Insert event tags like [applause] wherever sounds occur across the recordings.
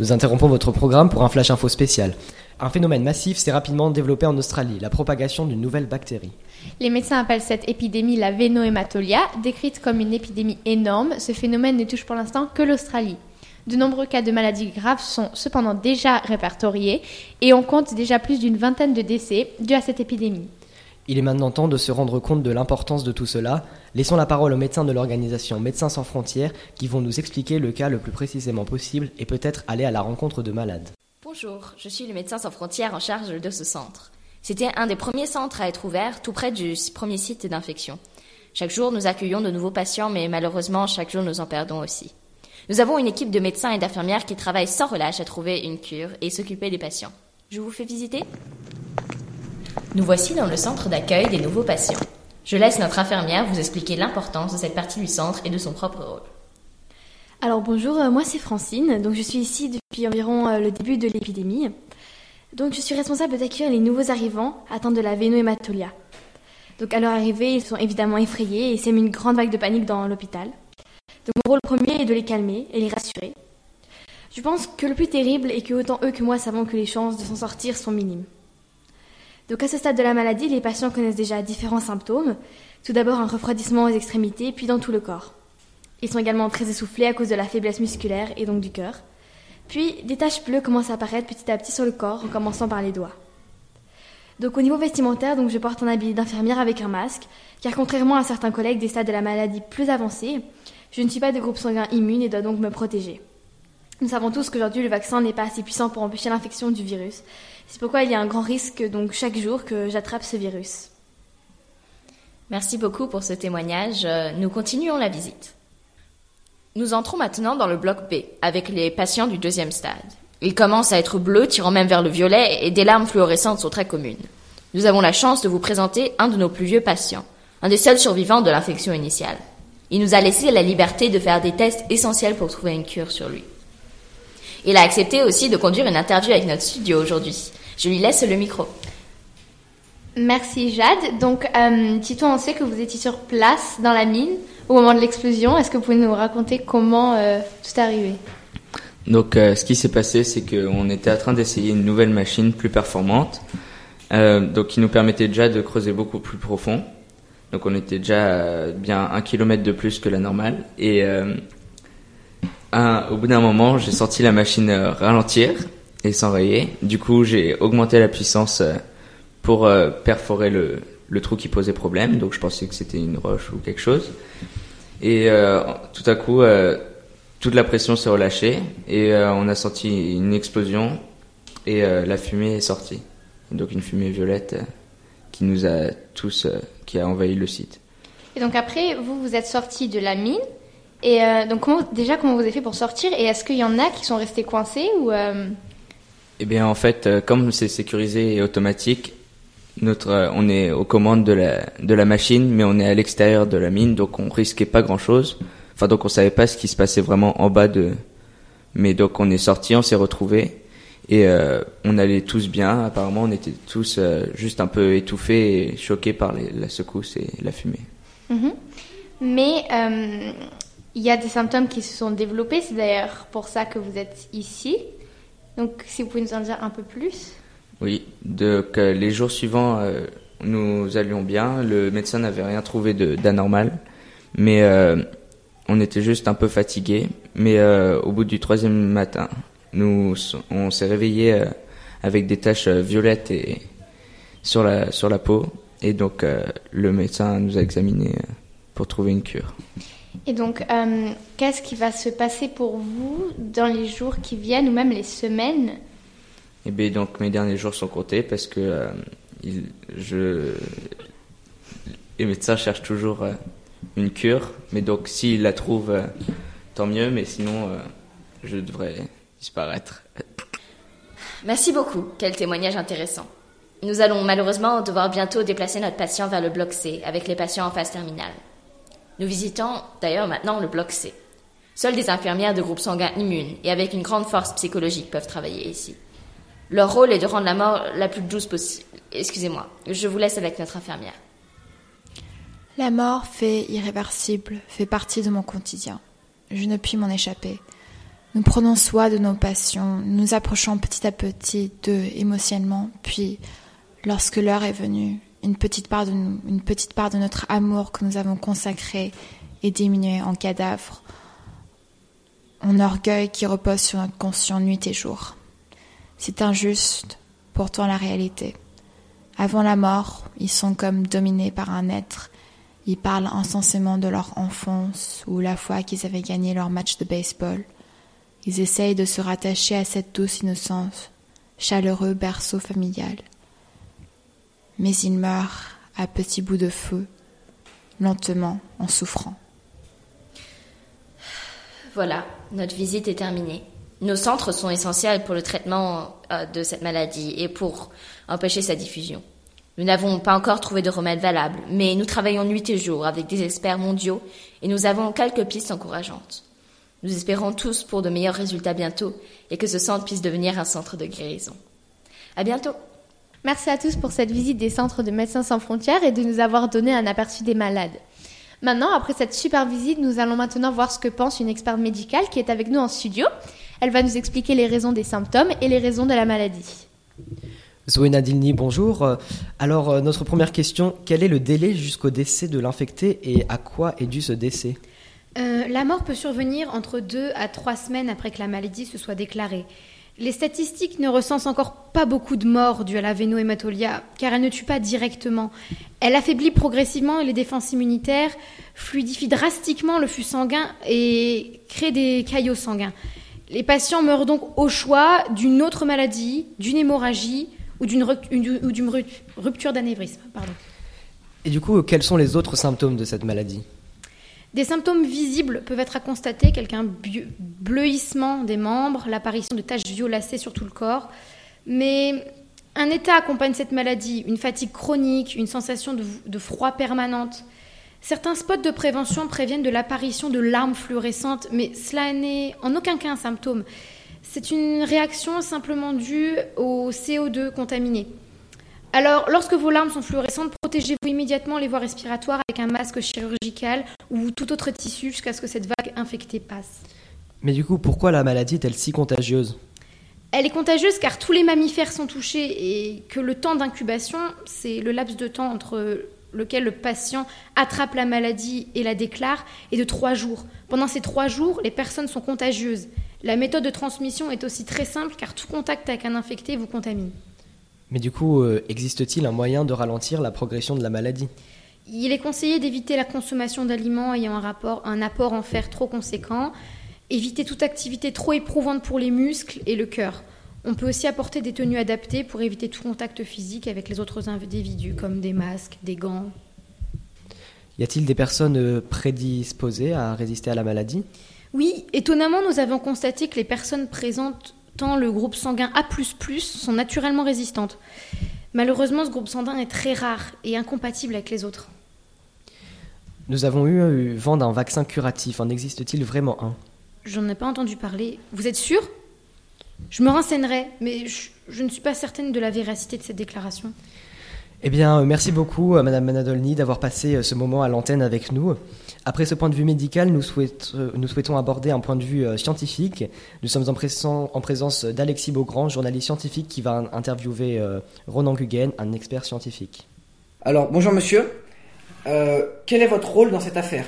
Nous interrompons votre programme pour un flash info spécial. Un phénomène massif s'est rapidement développé en Australie, la propagation d'une nouvelle bactérie. Les médecins appellent cette épidémie la vénohématolia. Décrite comme une épidémie énorme, ce phénomène ne touche pour l'instant que l'Australie. De nombreux cas de maladies graves sont cependant déjà répertoriés et on compte déjà plus d'une vingtaine de décès dus à cette épidémie. Il est maintenant temps de se rendre compte de l'importance de tout cela. Laissons la parole aux médecins de l'organisation Médecins sans frontières qui vont nous expliquer le cas le plus précisément possible et peut-être aller à la rencontre de malades. Bonjour, je suis le médecin sans frontières en charge de ce centre. C'était un des premiers centres à être ouvert tout près du premier site d'infection. Chaque jour, nous accueillons de nouveaux patients, mais malheureusement, chaque jour, nous en perdons aussi. Nous avons une équipe de médecins et d'infirmières qui travaillent sans relâche à trouver une cure et s'occuper des patients. Je vous fais visiter Nous voici dans le centre d'accueil des nouveaux patients. Je laisse notre infirmière vous expliquer l'importance de cette partie du centre et de son propre rôle. Alors bonjour, euh, moi c'est Francine, donc je suis ici depuis environ euh, le début de l'épidémie. Donc je suis responsable d'accueillir les nouveaux arrivants atteints de la vénohématolia. Donc à leur arrivée, ils sont évidemment effrayés et sèment une grande vague de panique dans l'hôpital. Donc mon rôle premier est de les calmer et les rassurer. Je pense que le plus terrible est que autant eux que moi savons que les chances de s'en sortir sont minimes. Donc à ce stade de la maladie, les patients connaissent déjà différents symptômes. Tout d'abord un refroidissement aux extrémités, puis dans tout le corps. Ils sont également très essoufflés à cause de la faiblesse musculaire et donc du cœur. Puis des taches bleues commencent à apparaître petit à petit sur le corps, en commençant par les doigts. Donc au niveau vestimentaire, donc je porte un habit d'infirmière avec un masque, car contrairement à certains collègues des stades de la maladie plus avancés, je ne suis pas de groupe sanguin immune et dois donc me protéger. Nous savons tous qu'aujourd'hui le vaccin n'est pas assez puissant pour empêcher l'infection du virus. C'est pourquoi il y a un grand risque donc chaque jour que j'attrape ce virus. Merci beaucoup pour ce témoignage. Euh, Nous continuons la visite. Nous entrons maintenant dans le bloc B, avec les patients du deuxième stade. Ils commencent à être bleus, tirant même vers le violet, et des larmes fluorescentes sont très communes. Nous avons la chance de vous présenter un de nos plus vieux patients, un des seuls survivants de l'infection initiale. Il nous a laissé la liberté de faire des tests essentiels pour trouver une cure sur lui. Il a accepté aussi de conduire une interview avec notre studio aujourd'hui. Je lui laisse le micro. Merci Jade. Donc, euh, Tito, on sait que vous étiez sur place dans la mine au moment de l'explosion. Est-ce que vous pouvez nous raconter comment euh, tout est arrivé? Donc, euh, ce qui s'est passé, c'est qu'on était en train d'essayer une nouvelle machine plus performante, euh, donc qui nous permettait déjà de creuser beaucoup plus profond. Donc, on était déjà euh, bien un kilomètre de plus que la normale. Et euh, au bout d'un moment, j'ai senti la machine euh, ralentir et s'enrayer. Du coup, j'ai augmenté la puissance euh, pour euh, perforer le, trou qui posait problème. Donc, je pensais que c'était une roche ou quelque chose. Et tout à coup, toute la pression s'est relâchée et on a senti une explosion et la fumée est sortie. Donc une fumée violette qui nous a tous, qui a envahi le site. Et donc après, vous, vous êtes sortis de la mine. Et euh, donc, comment, déjà, comment vous avez fait pour sortir Et est-ce qu'il y en a qui sont restés coincés ou euh, Eh bien en fait, euh, comme c'est sécurisé et automatique, notre, on est aux commandes de la, de la machine, mais on est à l'extérieur de la mine, donc on risquait pas grand chose. Enfin donc on savait pas ce qui se passait vraiment en bas de. Mais donc on est sorti, on s'est retrouvés et euh, on allait tous bien. Apparemment on était tous euh, juste un peu étouffés et choqués par les- la secousse et la fumée. mhm. Mais euh, il y a des symptômes qui se sont développés. C'est d'ailleurs pour ça que vous êtes ici. Donc, si vous pouvez nous en dire un peu plus. Oui, donc les jours suivants, euh, nous allions bien. Le médecin n'avait rien trouvé d'anormal, mais euh, on était juste un peu fatigués. Mais euh, au bout du troisième matin, nous, on s'est réveillé avec des taches violettes et sur la sur la peau, et donc le médecin nous a examinés pour trouver une cure. Et donc, euh, qu'est-ce qui va se passer pour vous dans les jours qui viennent ou même les semaines? Et bien donc mes derniers jours sont comptés parce que euh, il, je, les médecins cherchent toujours euh, une cure, mais donc s'ils la trouvent, euh, tant mieux, mais sinon euh, je devrais disparaître. Merci beaucoup. Quel témoignage intéressant. Nous allons malheureusement devoir bientôt déplacer notre patient vers le bloc C avec les patients en phase terminale. Nous visitons d'ailleurs maintenant le bloc C. Seules des infirmières de groupe sanguin immune et avec une grande force psychologique peuvent travailler ici. Leur rôle est de rendre la mort la plus douce possible. Excusez-moi, je vous laisse avec notre infirmière. La mort, fait irréversible, fait partie de mon quotidien. Je ne puis m'en échapper. Nous prenons soin de nos passions, nous nous approchons petit à petit d'eux émotionnellement, puis, lorsque l'heure est venue, une petite, part de nous, une petite part de notre amour que nous avons consacré est diminuée en cadavre, en orgueil qui repose sur notre conscience nuit et jour. C'est injuste, pourtant la réalité. Avant la mort, ils sont comme dominés par un être. Ils parlent insensément de leur enfance ou la fois qu'ils avaient gagné leur match de baseball. Ils essayent de se rattacher à cette douce innocence, chaleureux berceau familial. Mais ils meurent à petits bouts de feu, lentement, en souffrant. Voilà, notre visite est terminée. Nos centres sont essentiels pour le traitement euh, de cette maladie et pour empêcher sa diffusion. Nous n'avons pas encore trouvé de remède valable, mais nous travaillons nuit et jour avec des experts mondiaux et nous avons quelques pistes encourageantes. Nous espérons tous pour de meilleurs résultats bientôt et que ce centre puisse devenir un centre de guérison. À bientôt. Merci à tous pour cette visite des centres de Médecins sans frontières et de nous avoir donné un aperçu des malades. Maintenant, après cette super visite, nous allons maintenant voir ce que pense une experte médicale qui est avec nous en studio. Elle va nous expliquer les raisons des symptômes et les raisons de la maladie. Zoé Nadilny, bonjour. Alors, euh, notre première question, quel est le délai jusqu'au décès de l'infecté et à quoi est dû ce décès? Euh, la mort peut survenir entre deux à trois semaines après que la maladie se soit déclarée. Les statistiques ne recensent encore pas beaucoup de morts dues à la vénohématolia, car elle ne tue pas directement. Elle affaiblit progressivement les défenses immunitaires, fluidifie drastiquement le flux sanguin et crée des caillots sanguins. Les patients meurent donc au choix d'une autre maladie, d'une hémorragie ou d'une rupture d'anévrisme. Et du coup, quels sont les autres symptômes de cette maladie? Des symptômes visibles peuvent être à constater, quelqu'un bleuissement des membres, l'apparition de taches violacées sur tout le corps. Mais un état accompagne cette maladie, une fatigue chronique, une sensation de, de froid permanente. Certains spots de prévention préviennent de l'apparition de larmes fluorescentes, mais cela n'est en aucun cas un symptôme. C'est une réaction simplement due au CO2 contaminé. Alors, lorsque vos larmes sont fluorescentes, protégez-vous immédiatement les voies respiratoires avec un masque chirurgical ou tout autre tissu jusqu'à ce que cette vague infectée passe. Mais du coup, pourquoi la maladie est-elle si contagieuse? Elle est contagieuse car tous les mammifères sont touchés et que le temps d'incubation, c'est le laps de temps entre lequel le patient attrape la maladie et la déclare, est de trois jours. Pendant ces trois jours, les personnes sont contagieuses. La méthode de transmission est aussi très simple car tout contact avec un infecté vous contamine. Mais du coup, euh, existe-t-il un moyen de ralentir la progression de la maladie? Il est conseillé d'éviter la consommation d'aliments ayant un, rapport, un apport en fer trop conséquent, éviter toute activité trop éprouvante pour les muscles et le cœur. On peut aussi apporter des tenues adaptées pour éviter tout contact physique avec les autres individus, comme des masques, des gants. Y a-t-il des personnes euh, prédisposées à résister à la maladie? Oui, étonnamment, nous avons constaté que les personnes présentant le groupe sanguin A++ sont naturellement résistantes. Malheureusement, ce groupe sanguin est très rare et incompatible avec les autres. Nous avons eu euh, vent d'un vaccin curatif. En existe-t-il vraiment un? J'en ai pas entendu parler. Vous êtes sûr? Je me renseignerai, mais je, je ne suis pas certaine de la véracité de cette déclaration. Eh bien, euh, merci beaucoup, Madame Manadolny, d'avoir passé euh, ce moment à l'antenne avec nous. Après ce point de vue médical, nous, euh, nous souhaitons aborder un point de vue scientifique. Nous sommes en, présence- en présence d'Alexis Beaugrand, journaliste scientifique, qui va interviewer euh, Ronan Guggen, un expert scientifique. Alors, bonjour monsieur. Euh, quel est votre rôle dans cette affaire?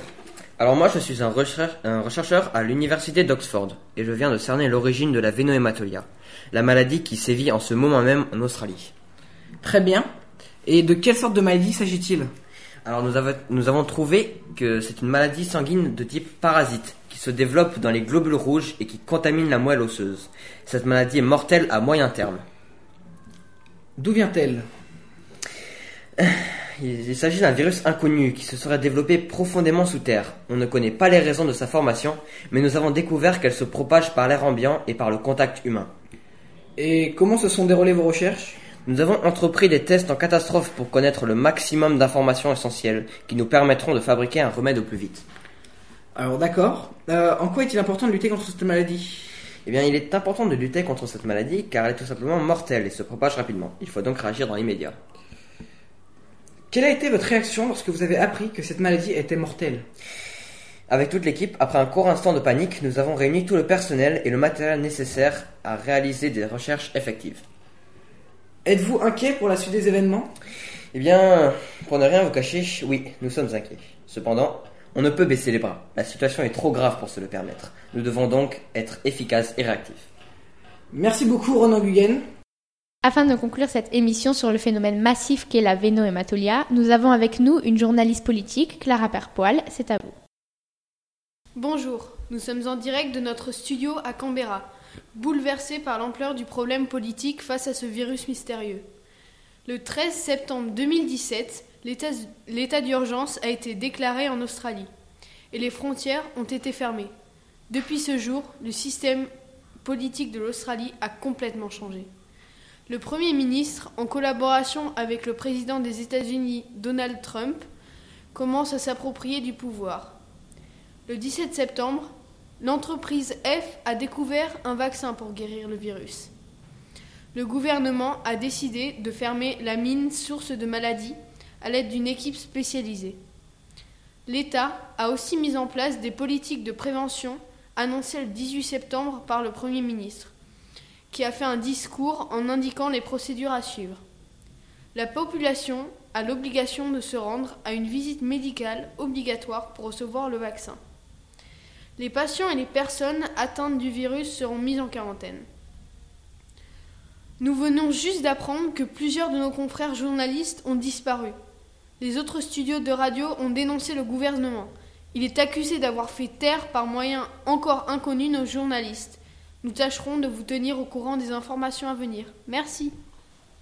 Alors moi je suis un, recher- un rechercheur à l'université d'Oxford et je viens de cerner l'origine de la vénohématolia, la maladie qui sévit en ce moment même en Australie. Très bien. Et de quelle sorte de maladie s'agit-il? Alors nous, avons- nous avons trouvé que c'est une maladie sanguine de type parasite qui se développe dans les globules rouges et qui contamine la moelle osseuse. Cette maladie est mortelle à moyen terme. D'où vient-elle? [sighs] Il, il s'agit d'un virus inconnu qui se serait développé profondément sous terre. On ne connaît pas les raisons de sa formation, mais nous avons découvert qu'elle se propage par l'air ambiant et par le contact humain. Et comment se sont déroulées vos recherches? Nous avons entrepris des tests en catastrophe pour connaître le maximum d'informations essentielles qui nous permettront de fabriquer un remède au plus vite. Alors d'accord. Euh, en quoi est-il important de lutter contre cette maladie? Eh bien, il est important de lutter contre cette maladie car elle est tout simplement mortelle et se propage rapidement. Il faut donc réagir dans l'immédiat. Quelle a été votre réaction lorsque vous avez appris que cette maladie était mortelle? Avec toute l'équipe, après un court instant de panique, nous avons réuni tout le personnel et le matériel nécessaire à réaliser des recherches effectives. Êtes-vous inquiet pour la suite des événements? Eh bien, pour ne rien vous cacher, oui, nous sommes inquiets. Cependant, on ne peut baisser les bras. La situation est trop grave pour se le permettre. Nous devons donc être efficaces et réactifs. Merci beaucoup Ronan Guggen. Afin de conclure cette émission sur le phénomène massif qu'est la vénohématolia, nous avons avec nous une journaliste politique, Clara Perpoil. C'est à vous. Bonjour, nous sommes en direct de notre studio à Canberra, bouleversés par l'ampleur du problème politique face à ce virus mystérieux. Le 13 septembre 2017, l'état d'urgence a été déclaré en Australie et les frontières ont été fermées. Depuis ce jour, le système politique de l'Australie a complètement changé. Le Premier ministre, en collaboration avec le président des États-Unis Donald Trump, commence à s'approprier du pouvoir. Le 17 septembre, l'entreprise F a découvert un vaccin pour guérir le virus. Le gouvernement a décidé de fermer la mine source de maladie à l'aide d'une équipe spécialisée. L'État a aussi mis en place des politiques de prévention annoncées le 18 septembre par le Premier ministre, qui a fait un discours en indiquant les procédures à suivre. La population a l'obligation de se rendre à une visite médicale obligatoire pour recevoir le vaccin. Les patients et les personnes atteintes du virus seront mis en quarantaine. Nous venons juste d'apprendre que plusieurs de nos confrères journalistes ont disparu. Les autres studios de radio ont dénoncé le gouvernement. Il est accusé d'avoir fait taire par moyens encore inconnus nos journalistes. Nous tâcherons de vous tenir au courant des informations à venir. Merci.